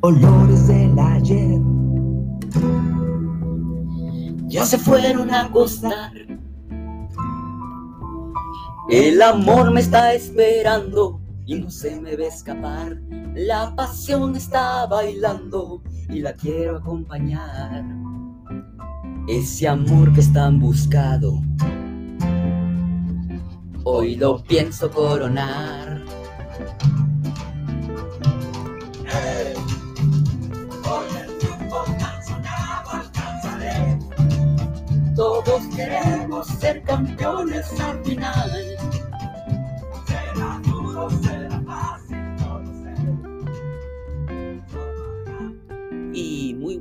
olores del ayer ya se fueron a acostar. El amor me está esperando y no se me ve escapar. La pasión está bailando y la quiero acompañar. Ese amor que están buscado, hoy lo pienso coronar.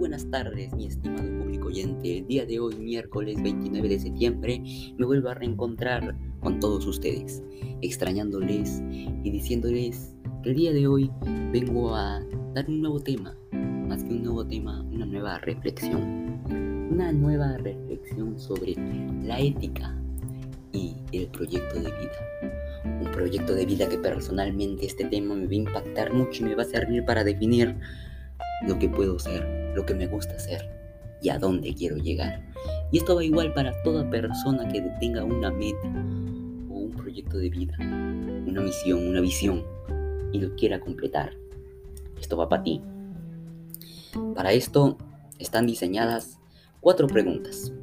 Buenas tardes, mi estimado público oyente. El día de hoy, miércoles 29 de septiembre, me vuelvo a reencontrar con todos ustedes, extrañándoles y diciéndoles que el día de hoy vengo a dar un nuevo tema, más que un nuevo tema, una nueva reflexión una nueva reflexión sobre la ética y el proyecto de vida. Un proyecto de vida que personalmente este tema me va a impactar mucho y me va a servir para definir lo que puedo ser, lo que me gusta ser y a dónde quiero llegar. Y esto va igual para toda persona que tenga una meta o un proyecto de vida, una misión, una visión y lo quiera completar. Esto va para ti. Para esto están diseñadas Cuatro preguntas.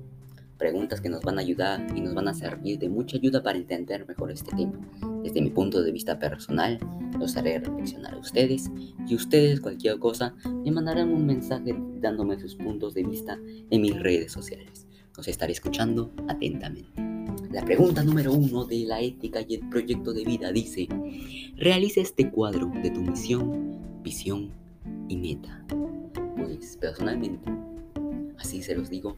Preguntas que nos van a ayudar y nos van a servir de mucha ayuda para entender mejor este tema. Desde mi punto de vista personal, los haré reflexionar a ustedes y ustedes cualquier cosa me mandarán un mensaje dándome sus puntos de vista en mis redes sociales. Los estaré escuchando atentamente. La pregunta número uno de la ética y el proyecto de vida dice, realiza este cuadro de tu misión, visión y meta. Pues personalmente así se los digo.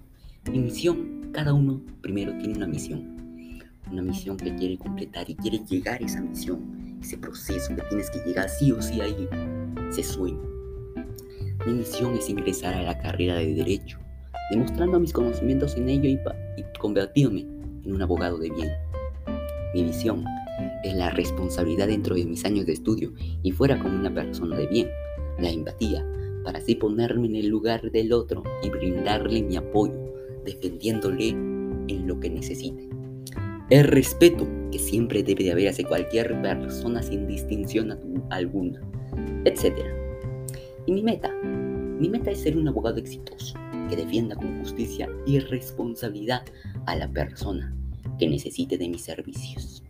Mi misión, cada uno primero tiene una misión. Una misión que quiere completar y quiere llegar a esa misión. Ese proceso que tienes que llegar sí o sí ahí. Ese sueño. Mi misión es ingresar a la carrera de Derecho, demostrando mis conocimientos en ello y, y convertirme en un abogado de bien. Mi visión es la responsabilidad dentro de mis años de estudio y fuera como una persona de bien, la empatía, para así ponerme en el lugar del otro y brindarle mi apoyo, defendiéndole en lo que necesite. El respeto que siempre debe de haber hacia cualquier persona sin distinción alguna, etc. Y mi meta, mi meta es ser un abogado exitoso que defienda con justicia y responsabilidad a la persona que necesite de mis servicios.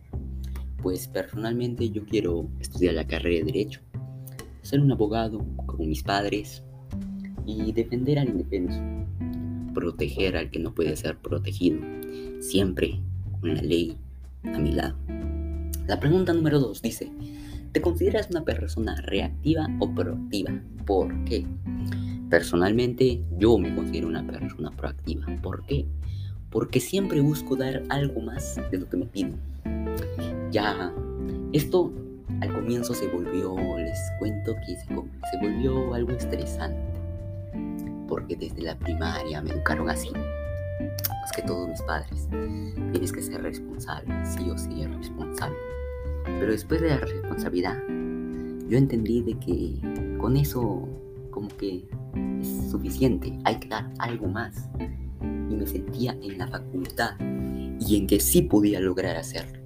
Pues personalmente yo quiero estudiar la carrera de Derecho ser un abogado como mis padres y defender al indefenso, proteger al que no puede ser protegido, siempre con la ley a mi lado. La pregunta número dos dice, ¿te consideras una persona reactiva o proactiva? ¿Por qué? Personalmente yo me considero una persona proactiva. ¿Por qué? Porque siempre busco dar algo más de lo que me piden. Ya, esto al comienzo se volvió, les cuento que se volvió algo estresante, porque desde la primaria me educaron así, más que todos mis padres, tienes que ser responsable, sí o sí es responsable. Pero después de la responsabilidad, yo entendí de que con eso como que es suficiente, hay que dar algo más. Y me sentía en la facultad y en que sí podía lograr hacerlo.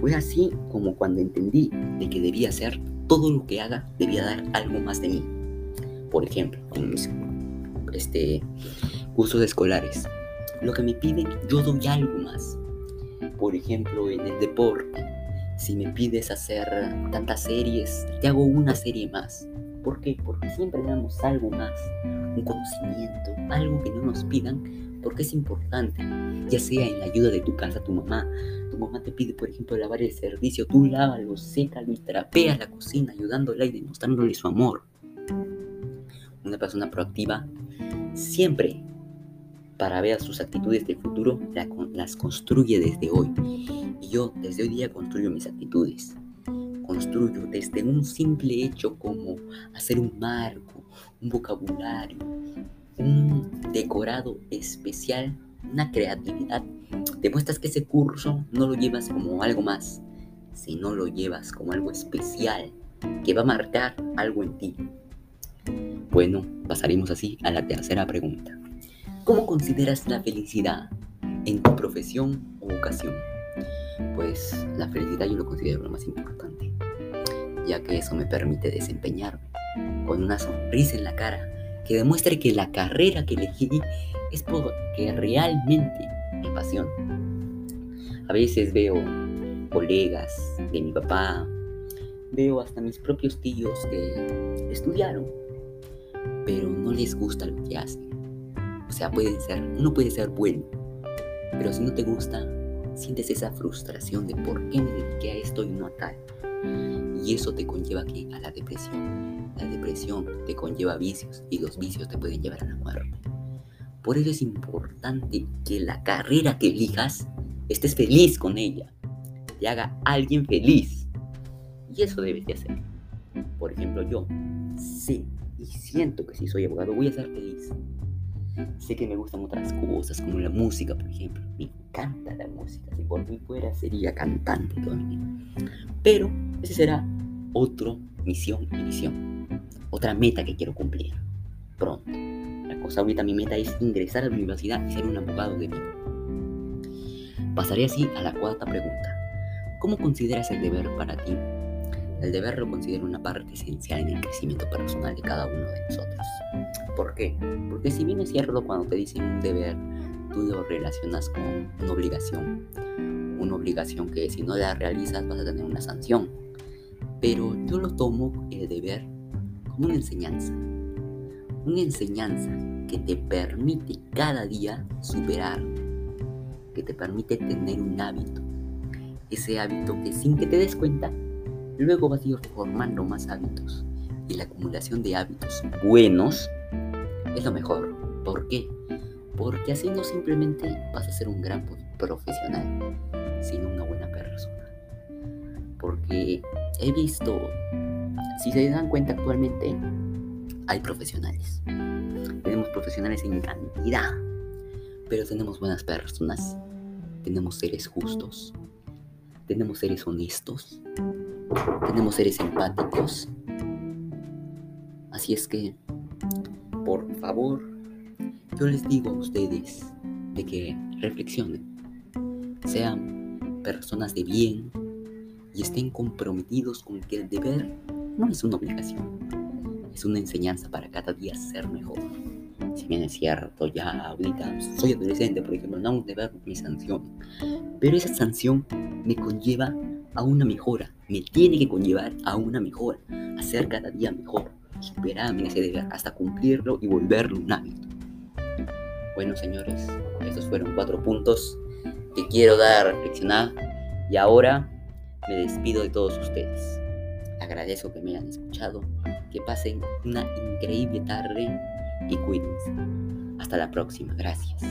Fue así como cuando entendí de que debía hacer todo lo que haga, debía dar algo más de mí. Por ejemplo, en mis este, cursos escolares, lo que me piden, yo doy algo más. Por ejemplo, en el deporte, si me pides hacer tantas series, te hago una serie más. ¿Por qué? Porque siempre damos algo más, un conocimiento, algo que no nos pidan, porque es importante, ya sea en la ayuda de tu casa, tu mamá, mamá te pide, por ejemplo, lavar el servicio, tú lávalo, sécalo y trapea la cocina, ayudándola y demostrándole su amor. Una persona proactiva siempre, para ver sus actitudes del futuro, las construye desde hoy. Y yo desde hoy día construyo mis actitudes. Construyo desde un simple hecho como hacer un marco, un vocabulario, un decorado especial, una creatividad demuestras que ese curso no lo llevas como algo más, sino lo llevas como algo especial que va a marcar algo en ti. Bueno, pasaremos así a la tercera pregunta. ¿Cómo consideras la felicidad en tu profesión o vocación? Pues la felicidad yo lo considero lo más importante, ya que eso me permite desempeñarme con una sonrisa en la cara que demuestre que la carrera que elegí es porque realmente me apasiona. A veces veo colegas de mi papá, veo hasta mis propios tíos que estudiaron, pero no les gusta lo que hacen. O sea, pueden ser, uno puede ser bueno, pero si no te gusta, sientes esa frustración de por qué me dediqué a esto y no a tal. Y eso te conlleva aquí a la depresión. La depresión te conlleva vicios y los vicios te pueden llevar a la muerte. Por eso es importante que la carrera que elijas estés feliz con ella. Te haga alguien feliz. Y eso debes de hacer. Por ejemplo, yo sé y siento que si soy abogado voy a ser feliz. Sé que me gustan otras cosas, como la música, por ejemplo. Me encanta la música. Si por mí fuera, sería cantante todo Pero ese será otro misión y visión. Otra meta que quiero cumplir. Pronto. La cosa ahorita, mi meta es ingresar a la universidad y ser un abogado de mí. Pasaré así a la cuarta pregunta. ¿Cómo consideras el deber para ti? El deber lo considero una parte esencial en el crecimiento personal de cada uno de nosotros. ¿Por qué? Porque si bien es cierto cuando te dicen un deber, tú lo relacionas con una obligación. Una obligación que si no la realizas vas a tener una sanción. Pero yo lo tomo el deber como una enseñanza. Una enseñanza que te permite cada día superar. Que te permite tener un hábito. Ese hábito que sin que te des cuenta, luego vas a ir formando más hábitos. Y la acumulación de hábitos buenos es lo mejor. ¿Por qué? Porque así no simplemente vas a ser un gran profesional, sino una buena persona. Porque he visto, si se dan cuenta actualmente, hay profesionales. Tenemos profesionales en cantidad, pero tenemos buenas personas. Tenemos seres justos. Tenemos seres honestos. Tenemos seres empáticos. Así es que por favor, yo les digo a ustedes de que reflexionen, sean personas de bien y estén comprometidos con que el deber no es una obligación, es una enseñanza para cada día ser mejor. Si bien es cierto, ya ahorita soy adolescente, por ejemplo, no un deber mi sanción, pero esa sanción me conlleva a una mejora, me tiene que conllevar a una mejora, a ser cada día mejor superarme ese deber hasta cumplirlo y volverlo un hábito. Bueno, señores, estos fueron cuatro puntos que quiero dar a reflexionar y ahora me despido de todos ustedes. Agradezco que me hayan escuchado, que pasen una increíble tarde y cuídense. Hasta la próxima, gracias.